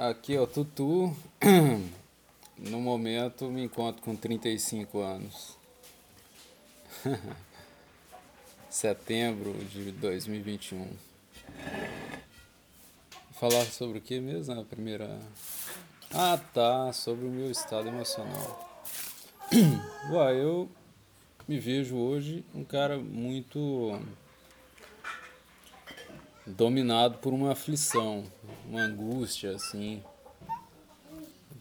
Aqui o Tutu. No momento me encontro com 35 anos. Setembro de 2021. Falar sobre o que mesmo na primeira. Ah tá, sobre o meu estado emocional. Uai, eu me vejo hoje um cara muito dominado por uma aflição, uma angústia, assim.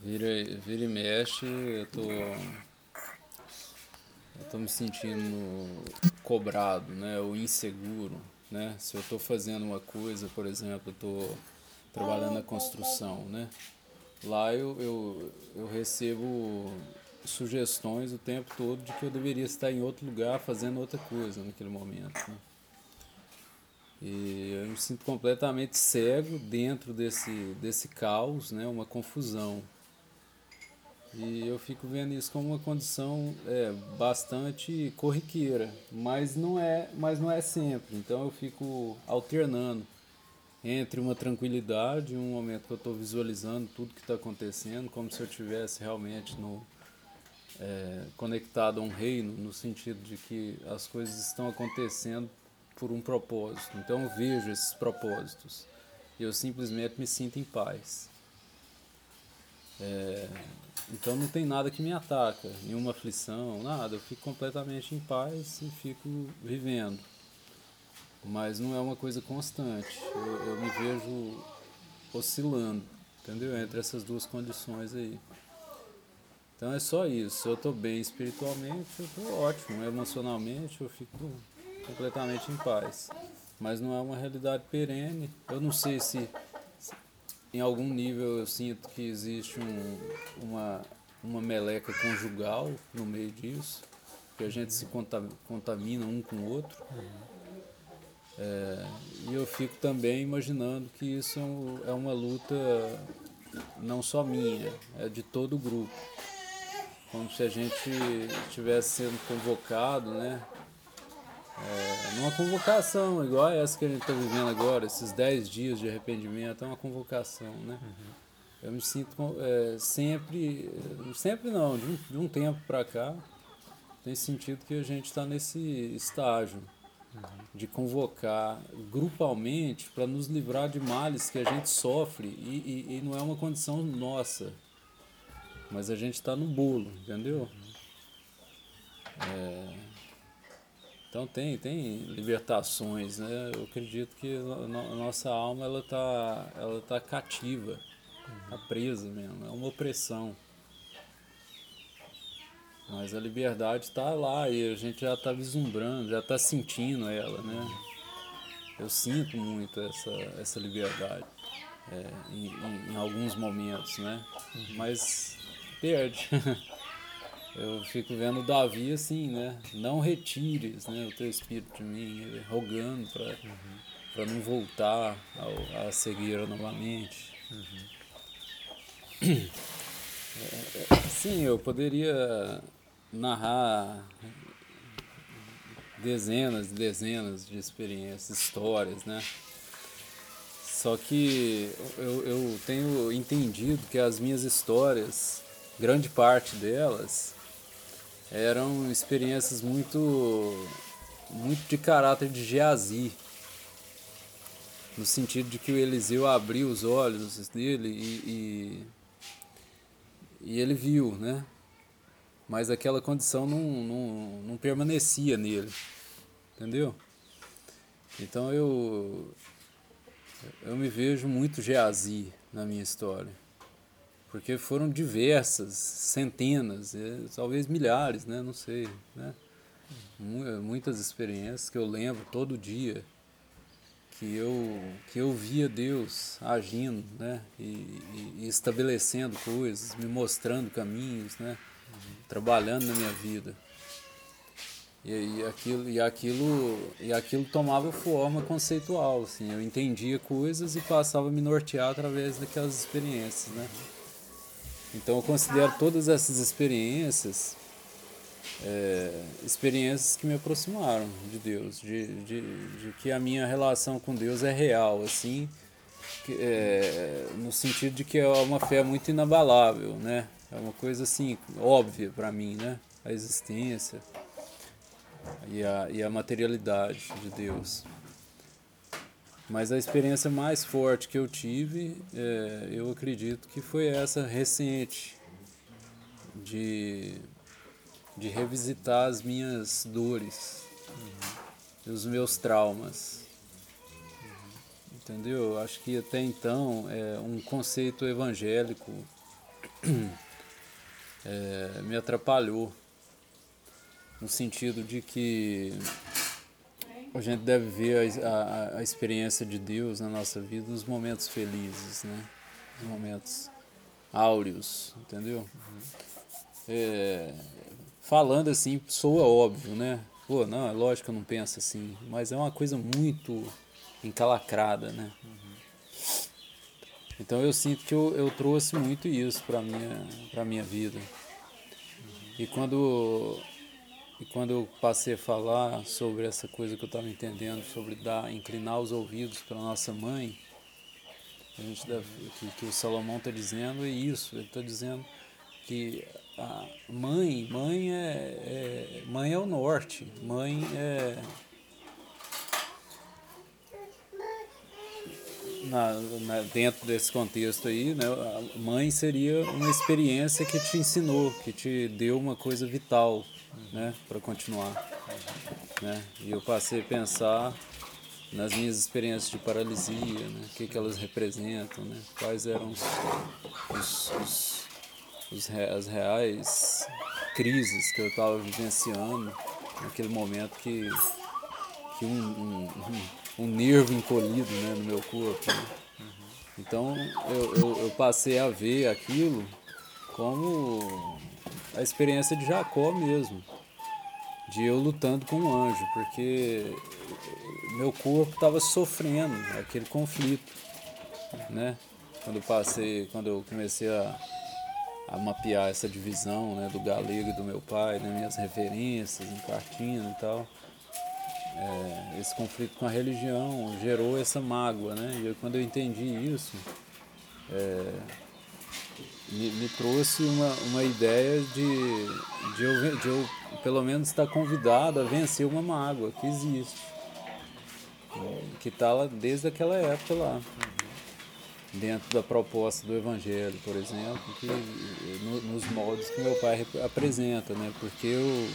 Vira, vira e mexe, eu tô. Eu tô me sentindo cobrado, né? Ou inseguro, né? Se eu tô fazendo uma coisa, por exemplo, eu tô trabalhando na construção, né? Lá eu, eu, eu recebo sugestões o tempo todo de que eu deveria estar em outro lugar fazendo outra coisa naquele momento. Né? E eu me sinto completamente cego dentro desse, desse caos, né? uma confusão. E eu fico vendo isso como uma condição é, bastante corriqueira, mas não é, mas não é sempre. Então eu fico alternando entre uma tranquilidade, um momento que eu estou visualizando tudo que está acontecendo, como se eu tivesse realmente no é, conectado a um reino, no sentido de que as coisas estão acontecendo por um propósito. Então eu vejo esses propósitos e eu simplesmente me sinto em paz. É, então não tem nada que me ataca, nenhuma aflição, nada. Eu fico completamente em paz e fico vivendo. Mas não é uma coisa constante. Eu, eu me vejo oscilando, entendeu? Entre essas duas condições aí. Então é só isso. Eu estou bem espiritualmente, eu estou ótimo. Emocionalmente, eu fico completamente em paz. Mas não é uma realidade perene. Eu não sei se, em algum nível eu sinto que existe um, uma, uma meleca conjugal no meio disso, que a gente se contamina um com o outro. É, e eu fico também imaginando que isso é uma luta não só minha, é de todo o grupo. Como se a gente estivesse sendo convocado, né? É, numa convocação, igual essa que a gente está vivendo agora, esses 10 dias de arrependimento, é uma convocação, né? Uhum. Eu me sinto é, sempre, sempre não, de um, de um tempo para cá, tem sentido que a gente está nesse estágio uhum. de convocar grupalmente para nos livrar de males que a gente sofre e, e, e não é uma condição nossa, mas a gente está no bolo, entendeu? Uhum. É, então tem, tem libertações, né? Eu acredito que a nossa alma ela tá, ela tá cativa, tá presa mesmo, é uma opressão. Mas a liberdade está lá e a gente já está vislumbrando, já está sentindo ela, né? Eu sinto muito essa, essa liberdade é, em, em, em alguns momentos, né? Mas perde. eu fico vendo Davi assim, né? Não retires né, o teu espírito de mim, rogando para uhum. não voltar ao, à cegueira novamente. Uhum. É, sim, eu poderia narrar dezenas e dezenas de experiências, histórias, né? Só que eu, eu tenho entendido que as minhas histórias, grande parte delas, eram experiências muito muito de caráter de Geazi no sentido de que o Eliseu abriu os olhos dele e, e, e ele viu, né? Mas aquela condição não, não, não permanecia nele, entendeu? Então eu eu me vejo muito Geazi na minha história porque foram diversas, centenas, talvez milhares, né? não sei, né? muitas experiências que eu lembro todo dia que eu que eu via Deus agindo, né, e, e, estabelecendo coisas, me mostrando caminhos, né, trabalhando na minha vida. E, e, aquilo e aquilo e aquilo tomava forma conceitual, assim, eu entendia coisas e passava a me nortear através daquelas experiências, né. Então eu considero todas essas experiências é, experiências que me aproximaram de Deus, de, de, de, que a minha relação com Deus é real, assim, é, no sentido de que é uma fé muito inabalável, né? É uma coisa assim óbvia para mim, né? A existência e a, e a materialidade de Deus. Mas a experiência mais forte que eu tive, é, eu acredito que foi essa recente, de, de revisitar as minhas dores, uhum. os meus traumas. Uhum. Entendeu? Acho que até então é, um conceito evangélico é, me atrapalhou, no sentido de que a gente deve ver a, a, a, experiência de Deus na nossa vida nos momentos felizes, né? Nos momentos áureos, entendeu? Uhum. É, falando assim, soa óbvio, né? Pô, não, é lógico que eu não penso assim, mas é uma coisa muito encalacrada, né? Uhum. Então eu sinto que eu, eu trouxe muito isso para minha para minha vida. Uhum. E quando e quando eu passei a falar sobre essa coisa que eu estava entendendo, sobre dar, inclinar os ouvidos para nossa mãe, a gente deve, que, que o Salomão está dizendo é isso, ele está dizendo que a mãe, mãe é, é, mãe é o norte, mãe é na, na, dentro desse contexto aí, né, a mãe seria uma experiência que te ensinou, que te deu uma coisa vital, né, para continuar. Né? E eu passei a pensar nas minhas experiências de paralisia, né? o que, que elas representam, né? quais eram os, os, os, os as reais crises que eu estava vivenciando naquele momento que, que um, um, um, um nervo encolhido né, no meu corpo. Né? Então eu, eu, eu passei a ver aquilo como a experiência de Jacó mesmo de eu lutando com um anjo, porque meu corpo estava sofrendo aquele conflito, né? Quando eu passei, quando eu comecei a, a mapear essa divisão, né, do galego e do meu pai, né, minhas referências em cartina e tal, é, esse conflito com a religião gerou essa mágoa, né? E eu, quando eu entendi isso, é, me, me, trouxe uma, uma ideia de, de, eu, de eu, pelo menos, estar convidado a vencer uma mágoa que existe, que está lá desde aquela época lá. Dentro da proposta do Evangelho, por exemplo, que, no, nos modos que meu pai apresenta, né? porque eu,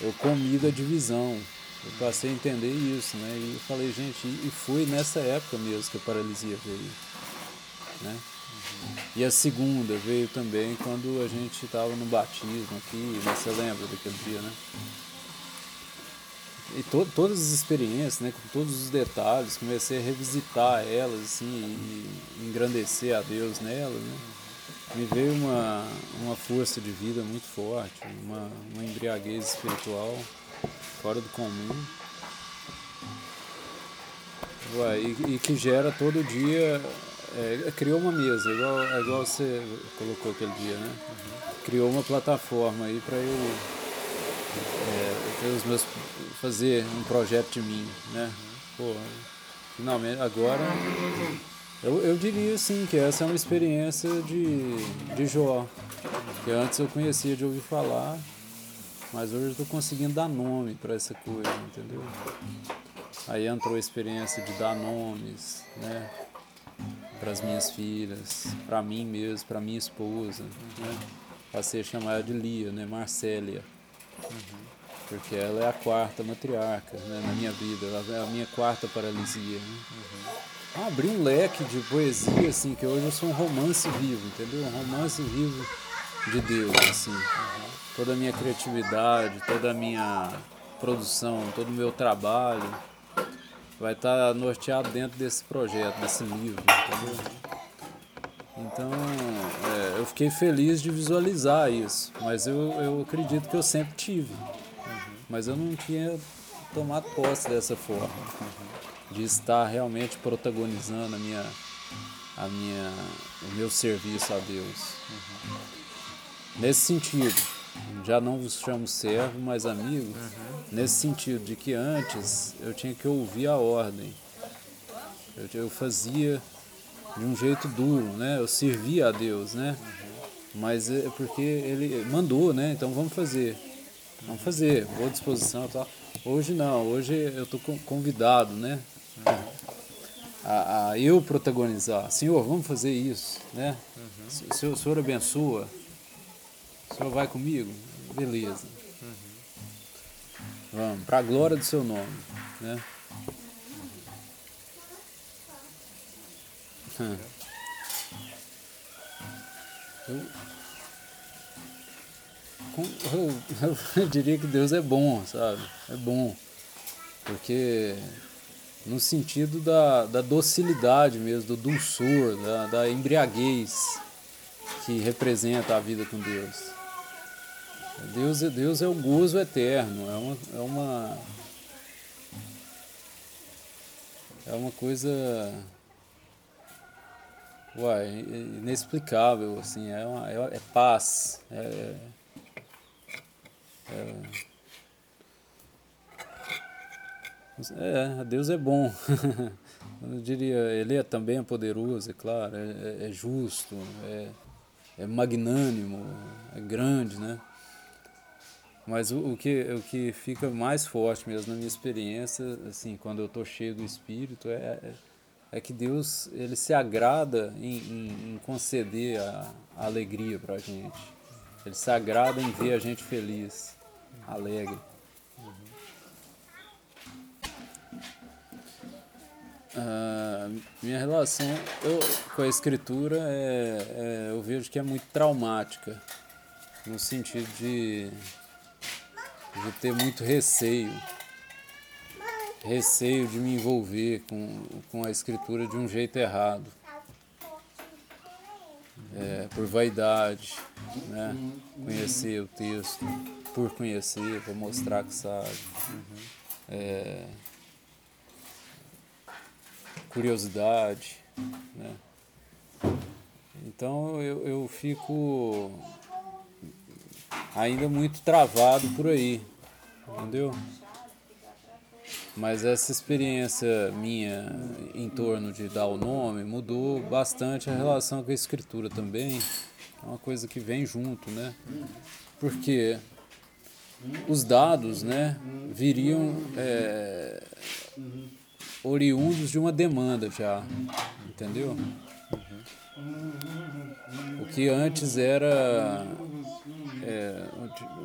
eu comi da divisão, eu passei a entender isso, né? E falei, gente, e foi nessa época mesmo que a paralisia veio, né? E a segunda veio também quando a gente estava no batismo aqui, né? você lembra daquele dia, né? E to todas as experiências, né, com todos os detalhes, comecei a revisitar elas assim, e engrandecer a Deus nelas, né? Me veio uma, uma força de vida muito forte, uma, uma embriaguez espiritual fora do comum. Ué, e, e que gera todo dia é, criou uma mesa, igual, é igual você colocou aquele dia, né? Criou uma plataforma aí para eu, é, os meus, fazer um projeto de mim, né? Pô, finalmente, agora eu, eu diria sim que essa é uma experiência de, de Jó, que antes eu conhecia de ouvir falar, mas hoje eu estou conseguindo dar nome para essa coisa, entendeu? Aí entrou a experiência de dar nomes, né? Para as minhas filhas, para mim mesmo, para minha esposa. Né? Passei a chamar de Lia, né? Marcélia. Uhum. Porque ela é a quarta matriarca né? na minha vida, ela é a minha quarta paralisia. Né? Uhum. Abri um leque de poesia, assim, que hoje eu sou um romance vivo, entendeu? Um romance vivo de Deus, assim. Uhum. Toda a minha criatividade, toda a minha produção, todo o meu trabalho vai estar tá norteado dentro desse projeto, desse livro, entendeu? Então, é, eu fiquei feliz de visualizar isso, mas eu, eu acredito que eu sempre tive, mas eu não tinha tomado posse dessa forma, de estar realmente protagonizando a minha, a minha, o meu serviço a Deus. Nesse sentido, já não vos chamo servo, mas amigo, uhum. nesse sentido de que antes eu tinha que ouvir a ordem. Eu, eu fazia de um jeito duro, né? Eu servia a Deus, né? Mas é porque ele mandou, né? Então vamos fazer. Vamos fazer, boa disposição e tal. Hoje não, hoje eu estou convidado, né? A, a, eu protagonizar. Senhor, vamos fazer isso, né? Uhum. O, senhor, o senhor abençoa. O senhor vai comigo? Beleza. Vamos, para a glória do seu nome, né? Hum. Eu, eu, eu, diria que Deus é bom, sabe? É bom. Porque no sentido da, da docilidade mesmo, do dulçor, da, da embriaguez que representa a vida com Deus. Deus, é, Deus é o gozo eterno, é uma, é uma, é uma coisa uai, inexplicável, assim, é, uma, é, é paz, é, é, é, Deus é bom. Eu diria, Ele é também poderoso, é claro, é, é, é justo, é, é magnânimo, é grande, né? Mas o, o, que, o que fica mais forte mesmo na minha experiência, assim, quando eu estou cheio do Espírito, é, é, é que Deus ele se agrada em, em, em conceder a, a alegria para a gente. Ele se agrada em ver a gente feliz, alegre. Uh, minha relação eu, com a escritura é, é, eu vejo que é muito traumática, no sentido de de ter muito receio. Receio de me envolver com, com a escritura de um jeito errado. É, por vaidade, né? conhecer o texto, por conhecer, para mostrar que sabe. É, curiosidade. Né? Então eu, eu fico ainda muito travado por aí, entendeu? Mas essa experiência minha em torno de dar o nome mudou bastante a relação com a escritura também. É uma coisa que vem junto, né? Porque os dados, né, viriam é, oriundos de uma demanda já, entendeu? O que antes era é,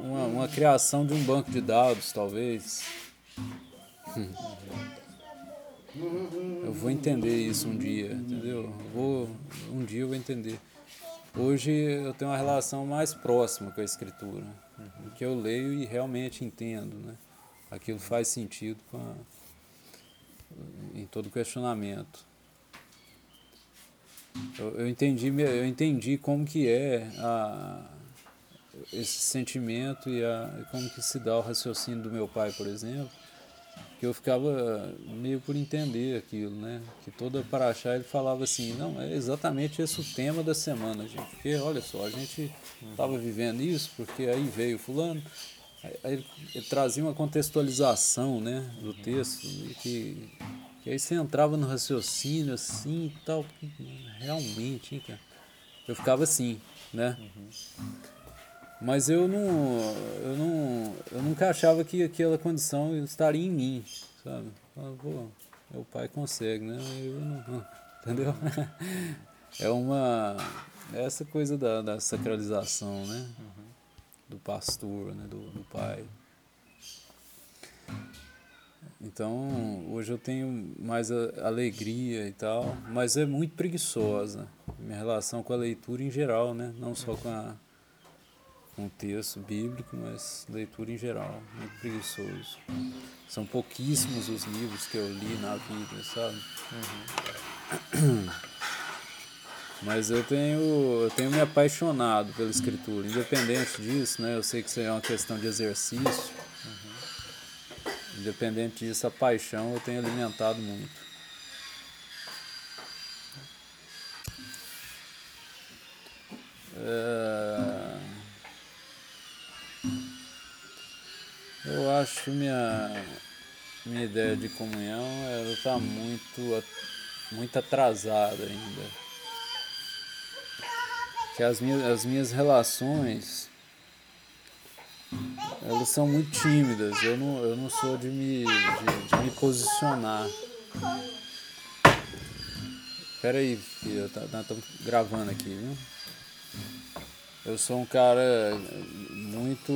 uma, uma criação de um banco de dados, talvez. Eu vou entender isso um dia, entendeu? vou, um dia eu vou entender. Hoje eu tenho uma relação mais próxima com a escritura, que eu leio e realmente entendo, né? Aquilo faz sentido a, em todo questionamento. Eu, eu, entendi, eu entendi como que é a, esse sentimento e a, como que se dá o raciocínio do meu pai, por exemplo, que eu ficava meio por entender aquilo, né? Que toda paraxá ele falava assim, não, é exatamente esse o tema da semana, gente. Porque, olha só, a gente estava vivendo isso, porque aí veio fulano, ele, ele trazia uma contextualização, né, do texto, que, que aí você entrava no raciocínio assim e tal, realmente, hein, cara? Eu ficava assim, né? Uhum. Mas eu não, eu não, eu nunca achava que aquela condição estaria em mim, sabe? pô, meu pai consegue, né? Eu não, entendeu? É uma, é essa coisa da, da sacralização, né? Do pastor, né? Do, do pai. Então, hoje eu tenho mais alegria e tal, mas é muito preguiçosa minha relação com a leitura em geral, né? Não só com a com o texto bíblico, mas leitura em geral, muito preguiçoso. São pouquíssimos os livros que eu li na vida, sabe? Uhum. Mas eu tenho, eu tenho me apaixonado pela escritura, independente disso, né? Eu sei que isso é uma questão de exercício. Uhum. Independente disso, a paixão eu tenho alimentado muito. É... Eu acho minha, minha ideia de comunhão ela está muito muito atrasado ainda. Que as minhas, as minhas relações elas são muito tímidas. Eu não, eu não sou de me, de, de me posicionar. Pera aí, filho, tá, nós estamos gravando aqui, viu? Eu sou um cara muito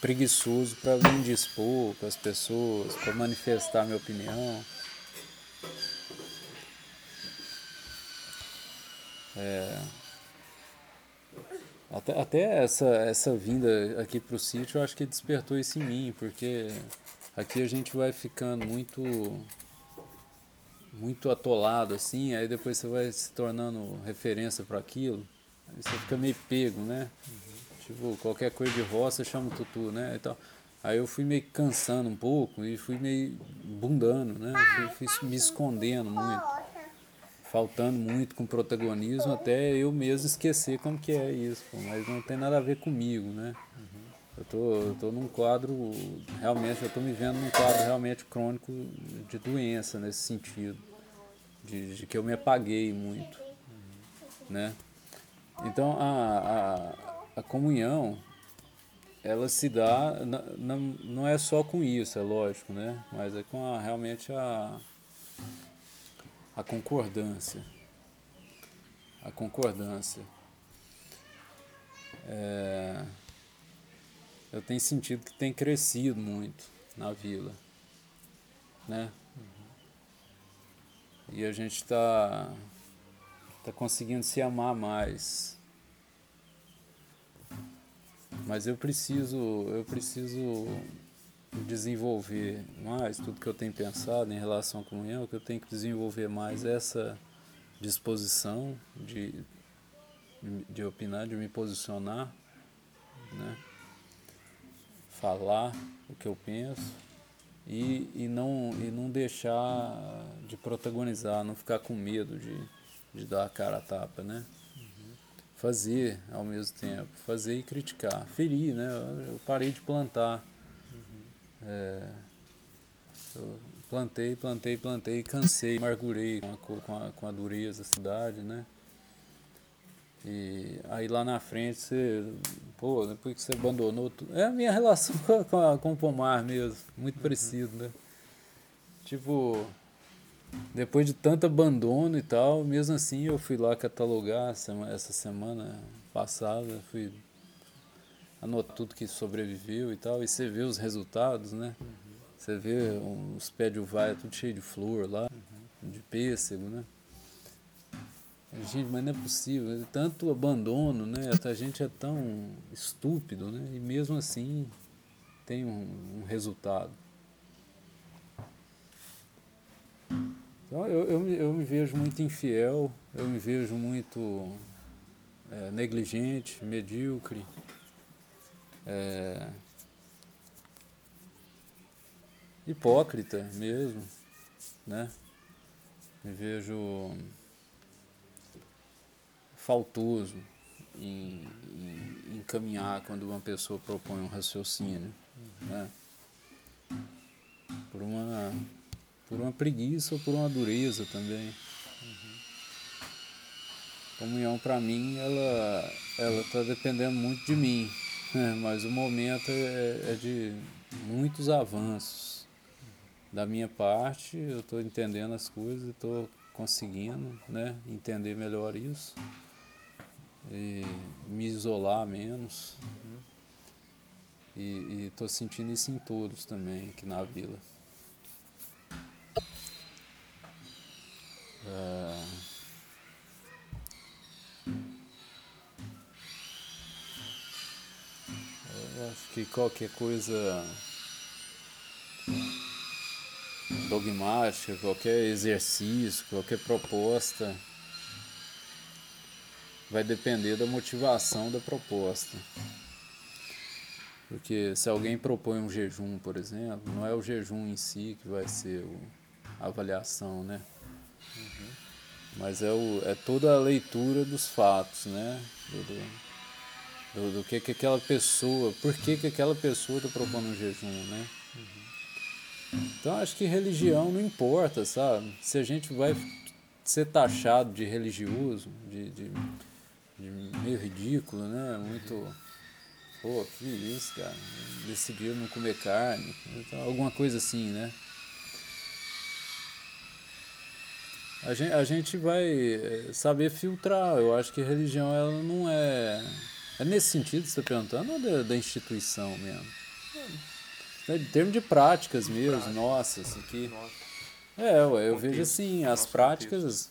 preguiçoso para me indispor com as pessoas, para manifestar minha opinião. É, até, até essa, essa vinda aqui para o sítio, eu acho que despertou isso em mim, porque aqui a gente vai ficando muito muito atolado assim, aí depois você vai se tornando referência para aquilo, aí você fica meio pego, né? Tipo, qualquer coisa de roça chama tutu, né? Então, aí eu fui meio cansando um pouco e fui meio bundando, né? Fui, fui me escondendo muito faltando muito com protagonismo até eu mesmo esquecer como que é isso, pô, mas não tem nada a ver comigo, né? Uhum. Eu tô, eu tô num quadro, realmente, eu tô me vendo num quadro realmente crônico de doença nesse sentido, de, de que eu me apaguei muito, uhum. né? Então a, a, a comunhão, ela se dá, não, não é só com isso, é lógico, né? Mas é com a, realmente a a concordância. A concordância. É, eu tenho sentido que tem crescido muito na vila. Né? E a gente está tá conseguindo se amar mais. Mas eu preciso, eu preciso desenvolver mais tudo que eu tenho pensado em relação à comunhão, que eu tenho que desenvolver mais essa disposição de, de opinar, de me posicionar, né? falar o que eu penso e, e, não, e não deixar de protagonizar, não ficar com medo de, de dar a cara a tapa, né? Fazer ao mesmo tempo, fazer e criticar, ferir, né? Eu parei de plantar é, plantei, plantei, plantei, cansei, amargurei com a, com a, com a dureza da cidade, né? E aí lá na frente você, pô, depois que você abandonou tudo. É a minha relação com, a, com o pomar mesmo, muito uhum. parecido, né? Tipo, depois de tanto abandono e tal, mesmo assim eu fui lá catalogar essa semana passada, fui anota tudo que sobreviveu e tal, e você vê os resultados, né? Uhum. Você vê os pés de uvaia tudo cheio de flor lá, uhum. de pêssego, né? Gente, mas não é possível, tanto abandono, né? A gente é tão estúpido, né? E mesmo assim tem um, um resultado. Então eu, eu, eu me vejo muito infiel, eu me vejo muito é, negligente, medíocre é, hipócrita mesmo, né? Me vejo faltoso em, em, em caminhar quando uma pessoa propõe um raciocínio, né? Por uma, por uma preguiça ou por uma dureza também. Comunhão para mim, ela ela está dependendo muito de mim, é, mas o momento é, é de muitos avanços. Da minha parte, eu estou entendendo as coisas, estou conseguindo né, entender melhor isso. E me isolar menos. E estou sentindo isso em todos também aqui na vila. É... acho que qualquer coisa dogmática, qualquer exercício, qualquer proposta vai depender da motivação da proposta. Porque se alguém propõe um jejum, por exemplo, não é o jejum em si que vai ser a avaliação, né? Uhum. Mas é, o, é toda a leitura dos fatos, né? Do, do, do, do que, que aquela pessoa, por que, que aquela pessoa está propondo um jejum, né? Então acho que religião não importa, sabe? Se a gente vai ser taxado de religioso, de, de, de meio ridículo, né? Muito. Pô, que isso, cara. Decidiu não comer carne. Então, alguma coisa assim, né? A gente, a gente vai eh, saber filtrar. Eu acho que religião ela não é. É nesse sentido que você está perguntando ou da, da instituição mesmo? É, em termos de práticas mesmo, Prática. nossas, aqui. Nossa. É, eu, eu vejo assim, as práticas.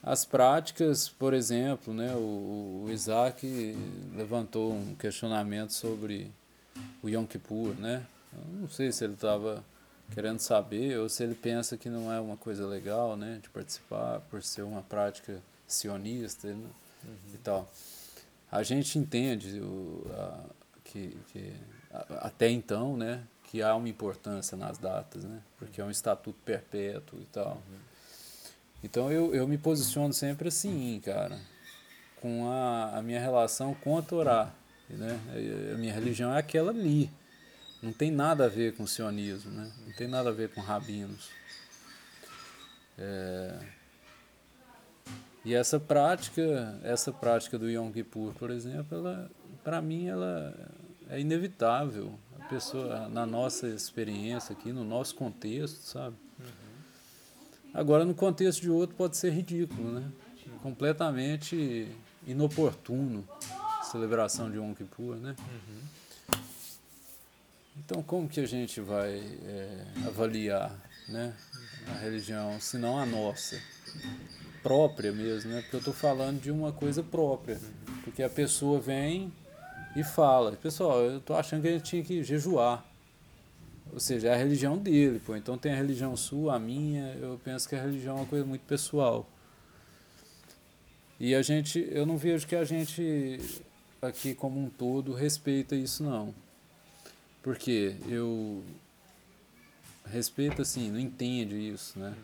As práticas, por exemplo, né, o, o Isaac levantou um questionamento sobre o Yom Kippur, né? Eu não sei se ele estava querendo saber ou se ele pensa que não é uma coisa legal, né, de participar por ser uma prática sionista né, uhum. e tal. A gente entende o, a, que, que a, até então, né, que há uma importância nas datas, né, porque é um estatuto perpétuo e tal. Então eu, eu me posiciono sempre assim, cara, com a, a minha relação com a Torá, né? A minha religião é aquela ali. Não tem nada a ver com sionismo, né? não tem nada a ver com rabinos. É... E essa prática, essa prática do Yom Kippur, por exemplo, ela, para mim, ela é inevitável. A pessoa, na nossa experiência aqui, no nosso contexto, sabe? Uhum. Agora, no contexto de outro, pode ser ridículo, né? Completamente inoportuno a celebração de Yom Kippur, né? Uhum. Então, como que a gente vai é, avaliar né, a religião, se não a nossa? Própria mesmo, né? Porque eu estou falando de uma coisa própria. Porque a pessoa vem e fala, pessoal, eu estou achando que a gente tinha que jejuar. Ou seja, é a religião dele, pô. Então tem a religião sua, a minha, eu penso que a religião é uma coisa muito pessoal. E a gente, eu não vejo que a gente aqui como um todo respeita isso não. Porque eu respeito assim, não entendo isso, né?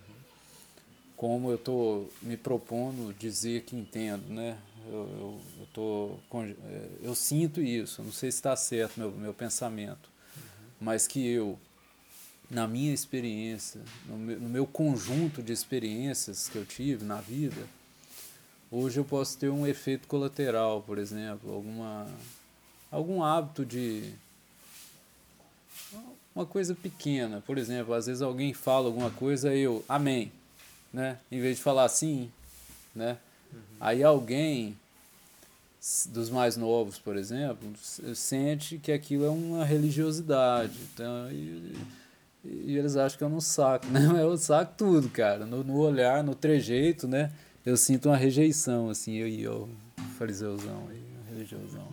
Como eu estou me propondo dizer que entendo, né? Eu, eu, eu, tô, é, eu sinto isso, não sei se está certo meu, meu pensamento, mas que eu, na minha experiência, no meu, no meu conjunto de experiências que eu tive na vida, hoje eu posso ter um efeito colateral, por exemplo, alguma, algum hábito de uma coisa pequena. Por exemplo, às vezes alguém fala alguma coisa e eu, amém, né? Em vez de falar assim, né? Uhum. Aí alguém dos mais novos, por exemplo, sente que aquilo é uma religiosidade. Então, e, e eles acham que eu não saco, né? Mas eu saco tudo, cara. No, no olhar, no trejeito, né? Eu sinto uma rejeição, assim, eu e eu, fariseuzão, aí, religiosão.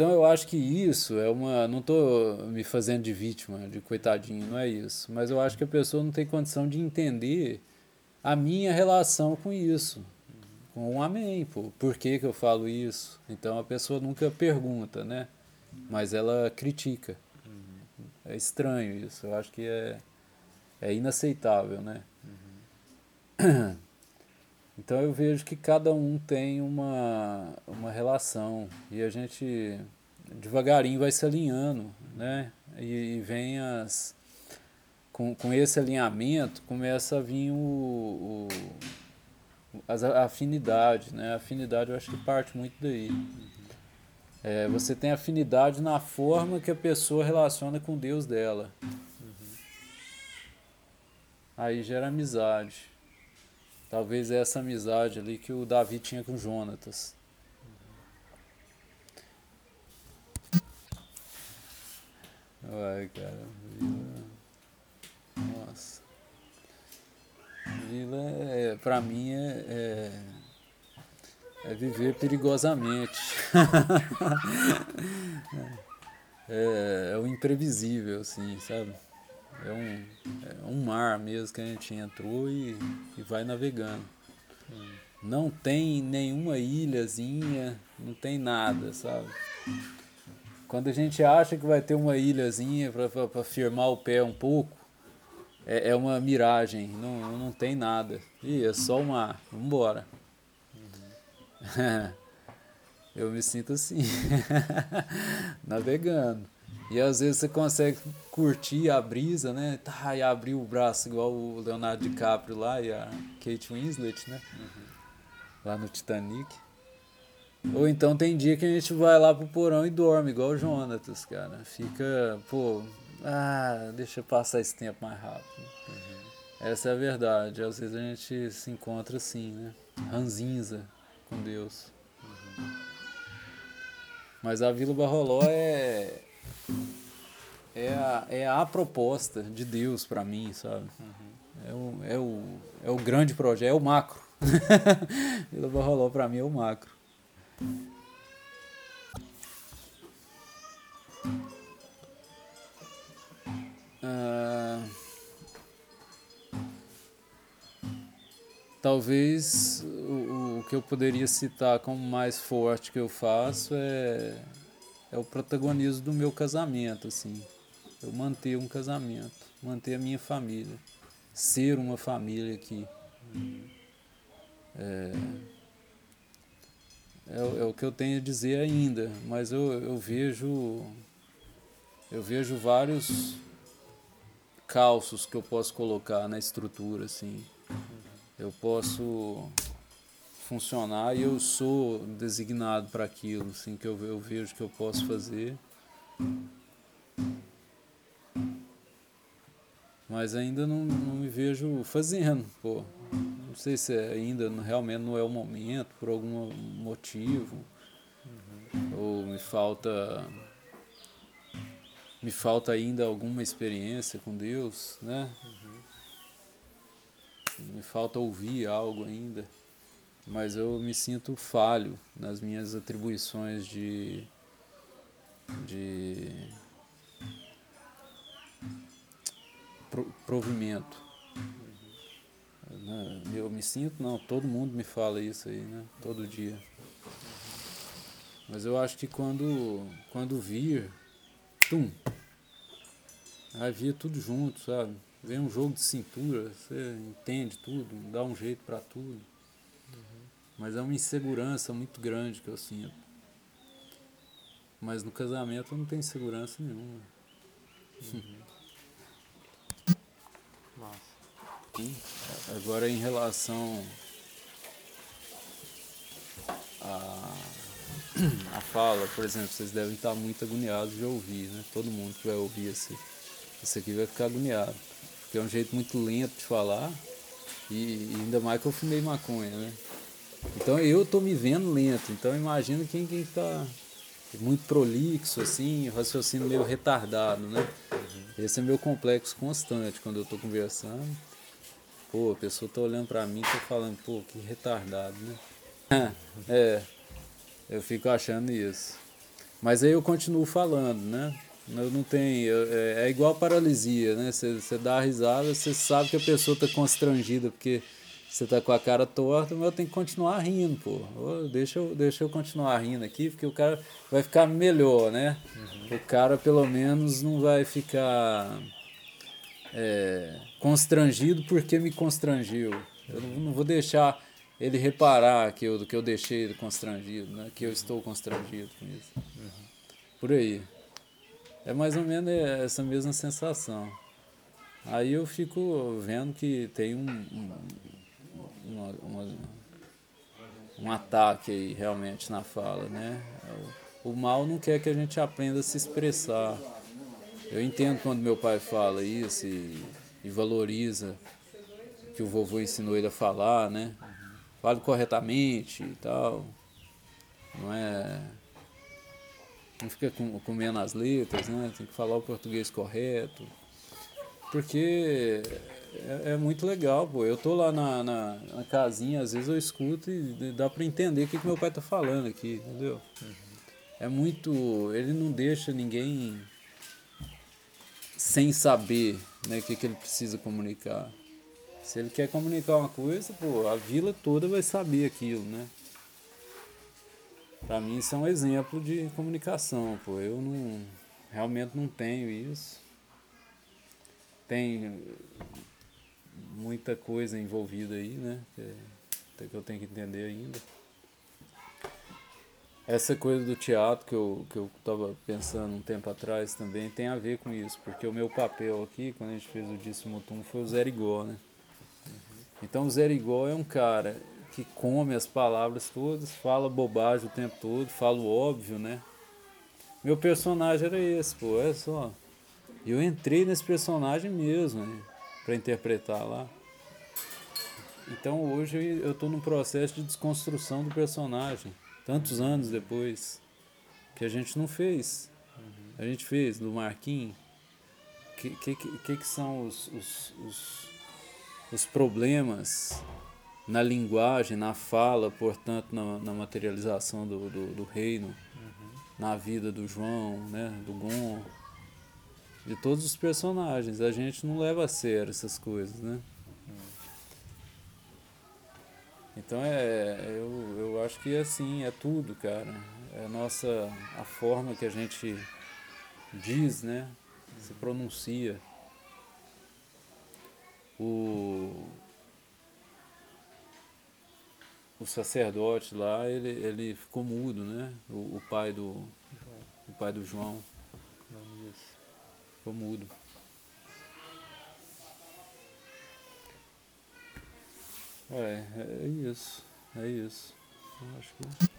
Então eu acho que isso é uma. Não estou me fazendo de vítima, de coitadinho, não é isso. Mas eu acho que a pessoa não tem condição de entender a minha relação com isso. Com um amém, pô. Por que, que eu falo isso? Então a pessoa nunca pergunta, né? Mas ela critica. É estranho isso. Eu acho que é, é inaceitável, né? Uhum. Então eu vejo que cada um tem uma, uma relação e a gente devagarinho vai se alinhando, né? E, e vem as. Com, com esse alinhamento começa a vir o, o as, a afinidade, né? A afinidade eu acho que parte muito daí. É, você tem afinidade na forma que a pessoa relaciona com Deus dela. Aí gera amizade. Talvez essa amizade ali que o Davi tinha com Jonatas. Ai, cara, Vila. Nossa. Vila, é, pra mim, é, é, é viver perigosamente. é, é o imprevisível, assim, sabe? É um, é um mar mesmo que a gente entrou e, e vai navegando. Hum. Não tem nenhuma ilhazinha, não tem nada, sabe? Quando a gente acha que vai ter uma ilhazinha para firmar o pé um pouco, é, é uma miragem, não, não tem nada. Ih, é só o mar, vambora. Uhum. Eu me sinto assim, navegando. E às vezes você consegue curtir a brisa, né? Tá, e abrir o braço igual o Leonardo DiCaprio lá e a Kate Winslet, né? Uhum. Lá no Titanic. Ou então tem dia que a gente vai lá pro porão e dorme, igual o Jonatas, cara. Fica, pô, ah, deixa eu passar esse tempo mais rápido. Uhum. Essa é a verdade. Às vezes a gente se encontra assim, né? Ranzinza com Deus. Uhum. Mas a Vila Barroló é é a, é a proposta de Deus para mim, sabe? Uhum. É, o, é, o, é o grande projeto, é o macro. Vila Barroló para mim é o macro. Ah, talvez o, o que eu poderia citar como mais forte que eu faço é, é o protagonismo do meu casamento, assim eu manter um casamento, manter a minha família, ser uma família aqui. É, é, é, o que eu tenho a dizer ainda, mas eu, eu vejo eu vejo vários calços que eu posso colocar na estrutura assim. Eu posso funcionar e eu sou designado para aquilo, assim que eu, eu vejo que eu posso fazer mas ainda não, não me vejo fazendo, pô. Não sei se é ainda realmente não é o momento, por algum motivo. Uhum. Ou me falta me falta ainda alguma experiência com Deus, né? Uhum. Me falta ouvir algo ainda. Mas eu me sinto falho nas minhas atribuições de de provimento. Uhum. Eu me sinto, não, todo mundo me fala isso aí, né? Todo dia. Mas eu acho que quando, quando vir, tum, aí vir tudo junto, sabe? Vem um jogo de cintura, você entende tudo, dá um jeito para tudo. Mas é uma insegurança muito grande que eu sinto. Mas no casamento eu não tenho segurança nenhuma. Uhum. Agora em relação a, a fala, por exemplo, vocês devem estar muito agoniados de ouvir, né? Todo mundo que vai ouvir esse, esse aqui vai ficar agoniado. Porque é um jeito muito lento de falar e, e ainda mais que eu fumei maconha, né? Então eu tô me vendo lento, então imagina quem, quem tá muito prolixo, assim, raciocínio meio retardado, né? Uhum. Esse é meu complexo constante quando eu tô conversando. Pô, a pessoa tá olhando pra mim e tá falando, pô, que retardado, né? é, eu fico achando isso. Mas aí eu continuo falando, né? Eu não tenho. É, é igual paralisia, né? Você dá a risada, você sabe que a pessoa tá constrangida porque você tá com a cara torta, mas eu tenho que continuar rindo, pô. Deixa eu, deixa eu continuar rindo aqui, porque o cara vai ficar melhor, né? Uhum. O cara pelo menos não vai ficar é, constrangido porque me constrangiu. Eu não, não, vou deixar ele reparar que eu, que eu deixei ele constrangido, né? que eu estou constrangido com isso. Uhum. Por aí. É mais ou menos essa mesma sensação. Aí eu fico vendo que tem um, um, uma, uma, um ataque aí realmente na fala, né? O, o mal não quer que a gente aprenda a se expressar eu entendo quando meu pai fala isso e, e valoriza que o vovô ensinou ele a falar, né? Fale corretamente e tal. Não é. Não fica comendo as letras, né? Tem que falar o português correto. Porque é, é muito legal, pô. Eu tô lá na, na, na, casinha, às vezes eu escuto e dá para entender o que, que meu pai tá falando aqui, entendeu? Uhum. É muito. Ele não deixa ninguém sem saber né, o que, que ele precisa comunicar. Se ele quer comunicar uma coisa, pô, a vila toda vai saber aquilo, né? Para mim isso é um exemplo de comunicação, pô. Eu não realmente não tenho isso. Tem muita coisa envolvida aí, né? Que, que eu tenho que entender ainda. Essa coisa do teatro que eu, que eu tava pensando um tempo atrás também tem a ver com isso, porque o meu papel aqui, quando a gente fez o Díssimo Tum, foi o Zé Rigó, né? Então o Zé Rigó é um cara que come as palavras todas, fala bobagem o tempo todo, fala o óbvio, né? Meu personagem era esse, pô, é só. Eu entrei nesse personagem mesmo, né? Pra interpretar lá. Então hoje eu estou num processo de desconstrução do personagem, tantos anos depois, que a gente não fez. A gente fez do Marquinhos. O que, que, que, que são os, os, os, os problemas na linguagem, na fala, portanto, na, na materialização do, do, do reino, uhum. na vida do João, né, do Gon, de todos os personagens. A gente não leva a sério essas coisas, né? Então é, eu, eu acho que assim, é tudo, cara. É a nossa, a forma que a gente diz, né? Se pronuncia. O, o sacerdote lá, ele, ele ficou mudo, né? O, o pai do o pai do João. Ficou mudo. É, é isso. É isso. Eu acho que.